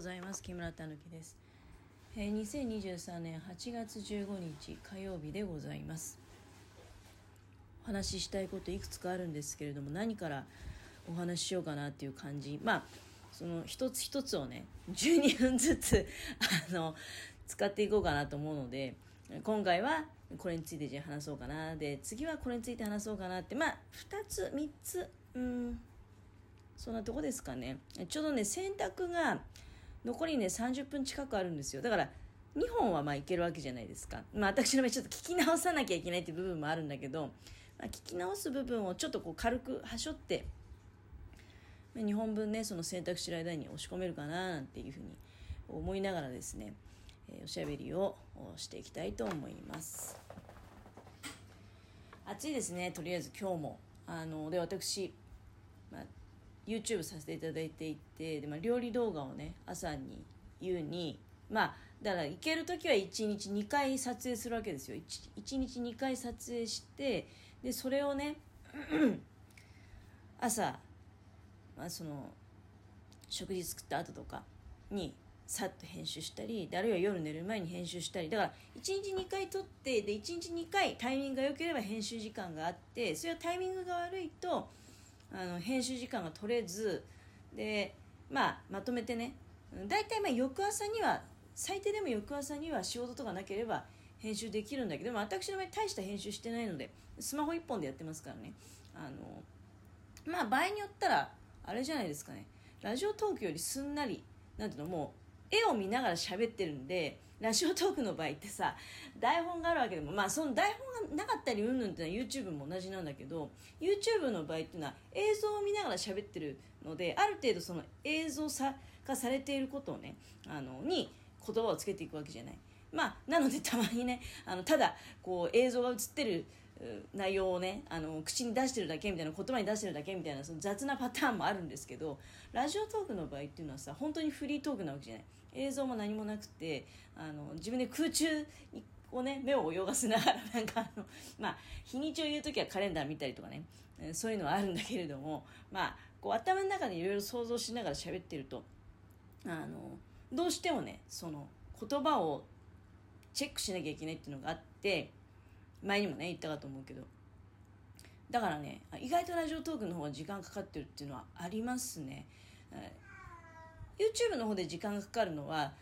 ございます。木村たぬきです、えー、2023年8月15日火曜日でございます。お話ししたいこといくつかあるんですけれども何からお話ししようかなっていう感じ。まあその一つ一つをね12分ずつ あの使っていこうかなと思うので今回はこれについてじゃ話そうかな。で次はこれについて話そうかなってまあ2つ3つうんそんなとこですかね。ちょうどね洗濯が残りね30分近くあるんですよ。だから2本はまあいけるわけじゃないですか。まあ私の場合ちょっと聞き直さなきゃいけないっていう部分もあるんだけど、まあ、聞き直す部分をちょっとこう軽くはしょって2本分ねその洗濯してる間に押し込めるかななんていうふうに思いながらですね、えー、おしゃべりをしていきたいと思います。暑いですねとりあえず今日も。あので私、まあ、YouTube させていただいていてで、まあ、料理動画をね朝に言うにまあだから行ける時は1日2回撮影するわけですよ。1, 1日2回撮影してでそれをね 朝、まあ、その食事作った後とかにさっと編集したりあるいは夜寝る前に編集したり。だから1日2回撮ってで1日2回タイミングが良ければ編集時間があってそれはタイミングが悪いとあの編集時間が取れずで、まあ、まとめてね大体まあ翌朝には最低でも翌朝には仕事とかなければ編集できるんだけど私の場合大した編集してないのでスマホ1本でやってますからね。あのまあ場合によったらあれじゃないですかね。ラジオトークよりすんなりなんていうのもう絵を見ながら喋ってるんでラジオトークの場合ってさ台本があるわけでもまあその台本がなかったりうんぬんってのは YouTube も同じなんだけど YouTube の場合っていうのは映像を見ながら喋ってるのである程度その映像化されていることをねあのに言葉をつけていくわけじゃない。まあ、なのでたまにねあのただこう映像が映ってる内容をねあの口に出してるだけみたいな言葉に出してるだけみたいなその雑なパターンもあるんですけどラジオトークの場合っていうのはさ本当にフリートークなわけじゃない。映像も何もなくてあの自分で空中にこうね目を泳がせながらなんかあの まあ日にちを言う時はカレンダー見たりとかねそういうのはあるんだけれどもまあこう頭の中でいろいろ想像しながら喋ってるとあのどうしてもねその言葉をチェックしなきゃいけないっていうのがあって前にもね言ったかと思うけど。だからね意外とラジオトークの方が時間かかってるっていうのはありますね。YouTube の方で時間がかかるのは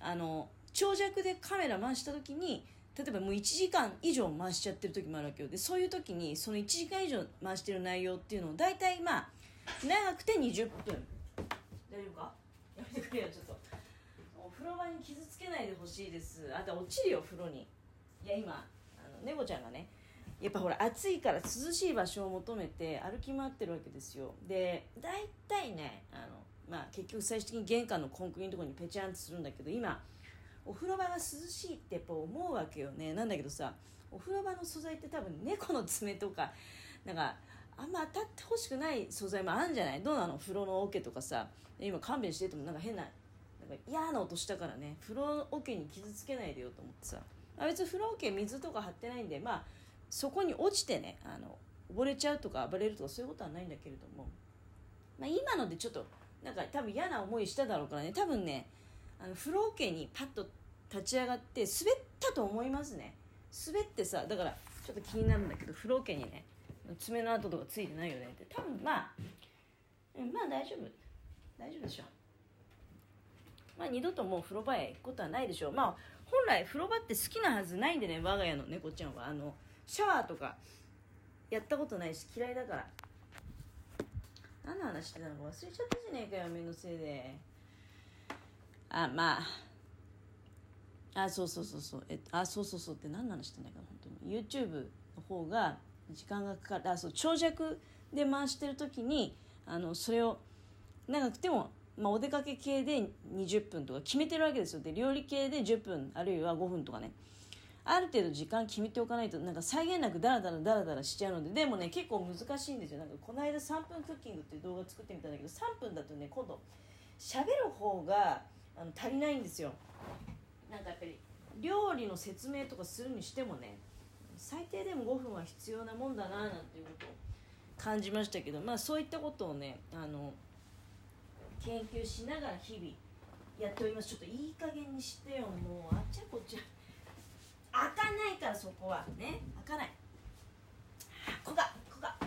あの長尺でカメラ回した時に例えばもう1時間以上回しちゃってる時もあるわけよ。でそういう時にその1時間以上回してる内容っていうのを大体まあ長くて20分。大丈夫か？やめてくれよちょっと。お風呂場に傷つけないでほしいです。あと落ちるよ風呂に。いや今。猫ちゃんがねやっぱほら暑いから涼しい場所を求めて歩き回ってるわけですよ。で大体ねあのまあ、結局最終的に玄関のコンクリのところにペチャンとするんだけど今お風呂場が涼しいってやっぱ思うわけよね。なんだけどさお風呂場の素材って多分猫の爪とかなんかあんま当たってほしくない素材もあるんじゃない？どうなの？風呂の桶とかさ。今勘弁しててもなんか変ななんか嫌な音したからね。風呂桶に傷つけないでよと思ってさ。あ別に風呂桶水とか張ってないんでまあそこに落ちてねあの溺れちゃうとか暴れるとかそういうことはないんだけれども、まあ、今のでちょっとなんか多分嫌な思いしただろうからね。多分ねあの風呂桶にパッと立ち上がって滑ったと思いますね。滑ってさだからちょっと気になるんだけど風呂桶にね爪の跡とかついてないよね。って多分まあまあ大丈夫。大丈夫でしょう。まあ二度ともう風呂場へ行くことはないでしょう。まあ本来風呂場って好きなはずないんでね我が家の猫ちゃんはあのシャワーとかやったことないし嫌いだから何の話してたのか忘れちゃったじゃねえかよ、めのせいで。あ、まあ。あ、そうそうそうそう。えあ、そうそうそうって何の話してないか、本当に。YouTube の方が時間がかかる。あ、そう、長尺で回してる時に、あの、それを長くても、まあ、お出かけ系で20分とか決めてるわけですよ。で、料理系で10分、あるいは5分とかね。ある程度時間決めておかないとなんか際限なくダラダラダラダラしちゃうのででもね結構難しいんですよなんかこの間3分クッキングっていう動画作ってみたんだけど3分だとね今度喋る方があの足りないんですよなんかやっぱり料理の説明とかするにしてもね最低でも5分は必要なもんだななんていうことを感じましたけどまあそういったことをねあの研究しながら日々やっております。ちょっといい加減にしてよ。もうあっちゃこっち。ゃ開かないからそこはね。開かない。ここがこがは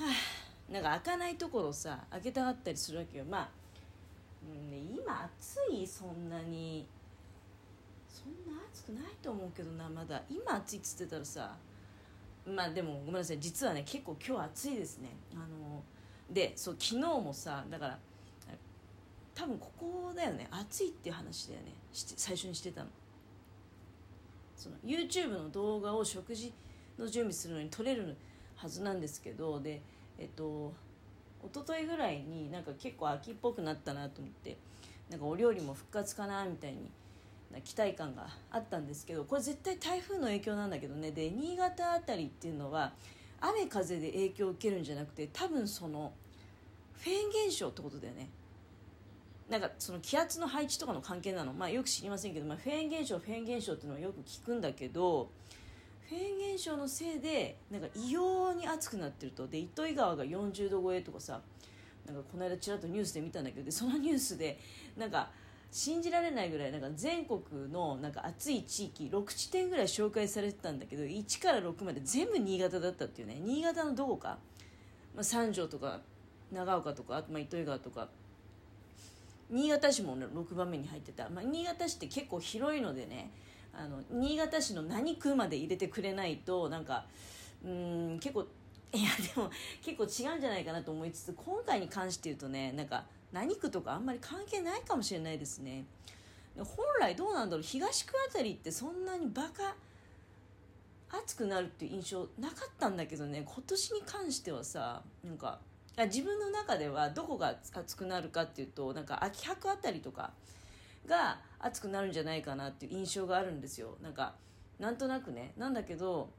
あ。なんか開かないところさ開けたがったりするわけよ。まあ、うん、今暑いそんなに。そんな暑くないと思うけどなまだ。今暑いっつってたらさまあでもごめんなさい実はね結構今日暑いですね。あのでそう昨日もさだから多分ここだよね。暑いっていう話だよね。最初にしてたの。その YouTube の動画を食事の準備するのに撮れるはずなんですけどでえっと一昨日ぐらいになんか結構秋っぽくなったなと思ってなんかお料理も復活かなみたいに期待感があったんですけどこれ絶対台風の影響なんだけどね。で新潟辺りっていうのは雨風で影響を受けるんじゃなくて多分そのフェーン現象ってことだよね。なんかその気圧の配置とかの関係なの、まあ、よく知りませんけど、まあ、フェーン現象フェーン現象っていうのはよく聞くんだけどフェーン現象のせいでなんか異様に暑くなってると。で糸魚川が40度超えとかさなんかこの間ちらっとニュースで見たんだけどそのニュースでなんか信じられないぐらいなんか全国のなんか暑い地域6地点ぐらい紹介されてたんだけど1から6まで全部新潟だったっていうね。新潟のどこか、まあ、三条とか長岡とか、まあ、糸魚川とか。新潟市も、ね、6番目に入ってた、まあ、新潟市って結構広いのでねあの新潟市の何区まで入れてくれないとなんかうん結構いやでも結構違うんじゃないかなと思いつつ今回に関して言うとねなんか何区とかあんまり関係ないかもしれないですね。本来どうなんだろう。東区あたりってそんなにバカ暑くなるっていう印象なかったんだけどね。今年に関してはさなんか自分の中ではどこが暑くなるかっていうとなんか秋葉区あたりとかが暑くなるんじゃないかなっていう印象があるんですよ。なんかなんとなくね。なんだけど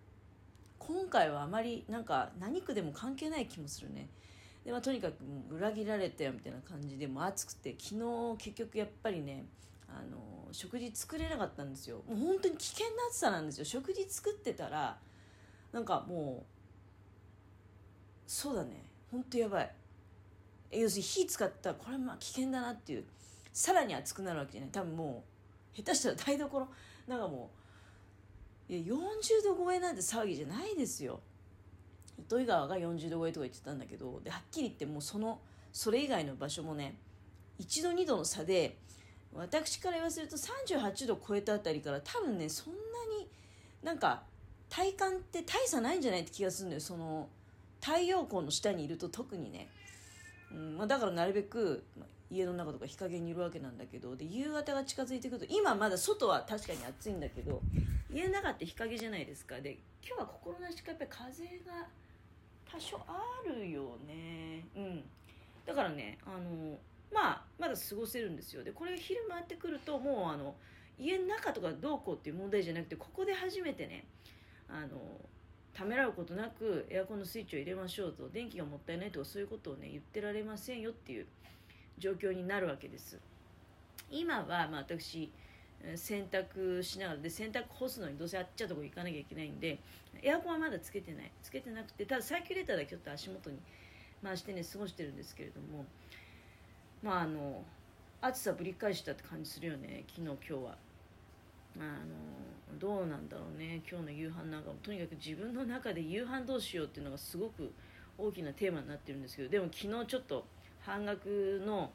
今回はあまりなんか何区でも関係ない気もするね。で、まあ、とにかく裏切られたよみたいな感じでも暑くて昨日結局やっぱりねあの食事作れなかったんですよ。もう本当に危険な暑さなんですよ。食事作ってたらなんかもうそうだね。本当やばい。要するに火使ったらこれまあ危険だなっていうさらに熱くなるわけじゃない。多分もう下手したら台所？なんかもういや40度超えなんて騒ぎじゃないですよ。糸魚川が40度超えとか言ってたんだけどではっきり言ってもうそのそれ以外の場所もね1度2度の差で私から言わせると38度超えたあたりから多分ねそんなになんか体感って大差ないんじゃないって気がするんだよ。その太陽光の下にいると特にね、うんまあ、だからなるべく、まあ、家の中とか日陰にいるわけなんだけどで夕方が近づいてくると今まだ外は確かに暑いんだけど家の中って日陰じゃないですか。で今日は心なしかやっぱり風が多少あるよね。うん。だからねあのまあまだ過ごせるんですよ。でこれ昼回ってくるともうあの家の中とかどうこうっていう問題じゃなくてここで初めてねあのためらうことなくエアコンのスイッチを入れましょうと電気がもったいないとかそういうことをね言ってられませんよっていう状況になるわけです。今はまあ私洗濯しながらで洗濯干すのにどうせあっちゃうとこ行かなきゃいけないんでエアコンはまだつけてない。つけてなくてただサーキュレーターだけちょっと足元に回してね過ごしてるんですけれどもまああの暑さぶり返したって感じするよね昨日今日は。あのどうなんだろうね今日の夕飯なんかもとにかく自分の中で夕飯どうしようっていうのがすごく大きなテーマになってるんですけどでも昨日ちょっと半額の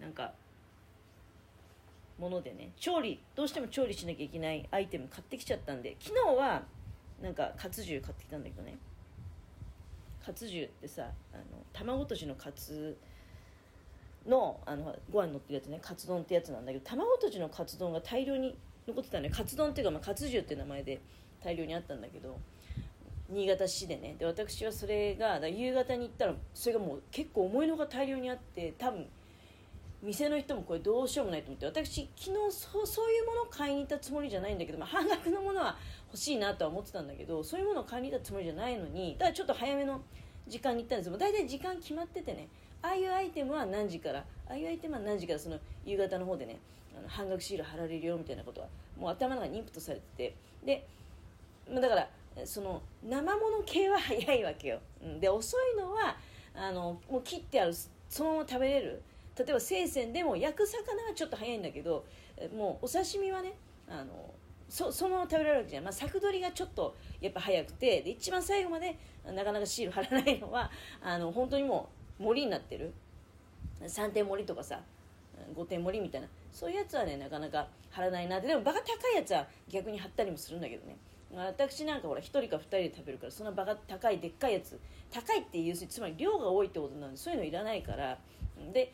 なんかものでね調理どうしても調理しなきゃいけないアイテム買ってきちゃったんで昨日はなんかカツ重買ってきたんだけどね。カツ重ってさあの卵とじのカツのあのご飯に乗ってるやつね。カツ丼ってやつなんだけど卵とじのカツ丼が大量に残ってたねカツ丼っていうか、まあ、カツ重って名前で大量にあったんだけど新潟市でね。で私はそれが夕方に行ったらそれがもう結構重いのが大量にあって多分店の人もこれどうしようもないと思って私昨日そうそういうものを買いに行ったつもりじゃないんだけど、まあ、半額のものは欲しいなとは思ってたんだけどそういうものを買いに行ったつもりじゃないのにただちょっと早めの時間に行ったんですよ。大体時間決まっててねああいうアイテムは何時からああいうアイテムは何時からその夕方の方でねあの半額シール貼られるよみたいなことはもう頭の中にインプットされててでだからその生もの系は早いわけよ、うん、で遅いのはあのもう切ってあるそのまま食べれる。例えば生鮮でも焼く魚はちょっと早いんだけどもうお刺身はねあのそそのまま食べられるわけじゃん、まあ、作取りがちょっとやっぱ早くてで一番最後までなかなかシール貼らないのはあの本当にもう森になってる。3点盛りとかさ5点盛りみたいな。そういうやつはねなかなか貼らないなでもバカ高いやつは逆に貼ったりもするんだけどね。私なんかほら1人か2人で食べるからそんなバカ高いでっかいやつ。高いっていうつまり量が多いってことなんでそういうのいらないから。で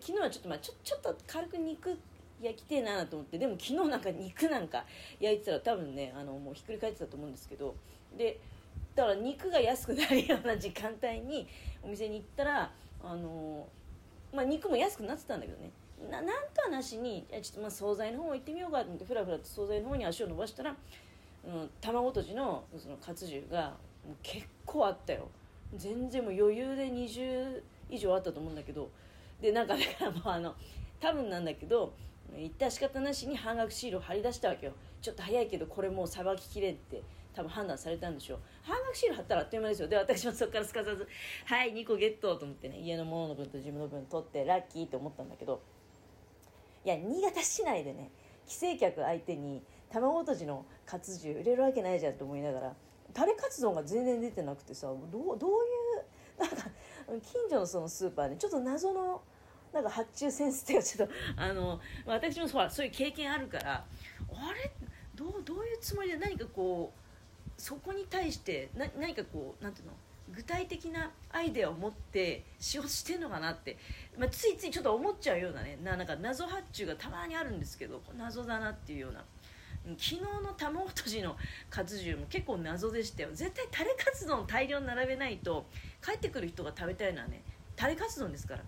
昨日はちょっとまあちょちょっと軽く肉焼きてえなと思ってでも昨日なんか肉なんか焼いてたら多分ねあのもうひっくり返ってたと思うんですけどでだから肉が安くなるような時間帯にお店に行ったらあの、まあ、肉も安くなってたんだけどね。ななんとはなしにちょっとまあ惣菜の方行ってみようかと思ってふらふらと惣菜の方に足を伸ばしたら、うん、卵とじのそのカツ重がもう結構あったよ。全然もう余裕で20以上あったと思うんだけどでなんかだからもうあの多分なんだけど行った仕方なしに半額シールを貼り出したわけよ。ちょっと早いけどこれもうさばききれって多分判断されたんでしょう。半額シール貼ったらあっという間ですよ。で私もそこからすかさず「はい2個ゲット」と思ってね家のものの分と自分の分取ってラッキーって思ったんだけどいや新潟市内でね帰省客相手に卵とじのカツ重売れるわけないじゃんと思いながらタレカツ丼が全然出てなくてさどうどういうなんか近所のそのスーパーでちょっと謎のなんか発注センスっていうちょっとあの私もそうそういう経験あるからあれ？どうどういうつもりで何かこうそこに対してな何かこうなんていうの？具体的なアイデアを持って仕事してんのかなって、まあ、ついついちょっと思っちゃうようなねななんか謎発注がたまにあるんですけど謎だなっていうような。昨日の卵とじのカツ重も結構謎でしたよ。絶対タレカツ丼大量並べないと帰ってくる人が食べたいのはねタレカツ丼ですから。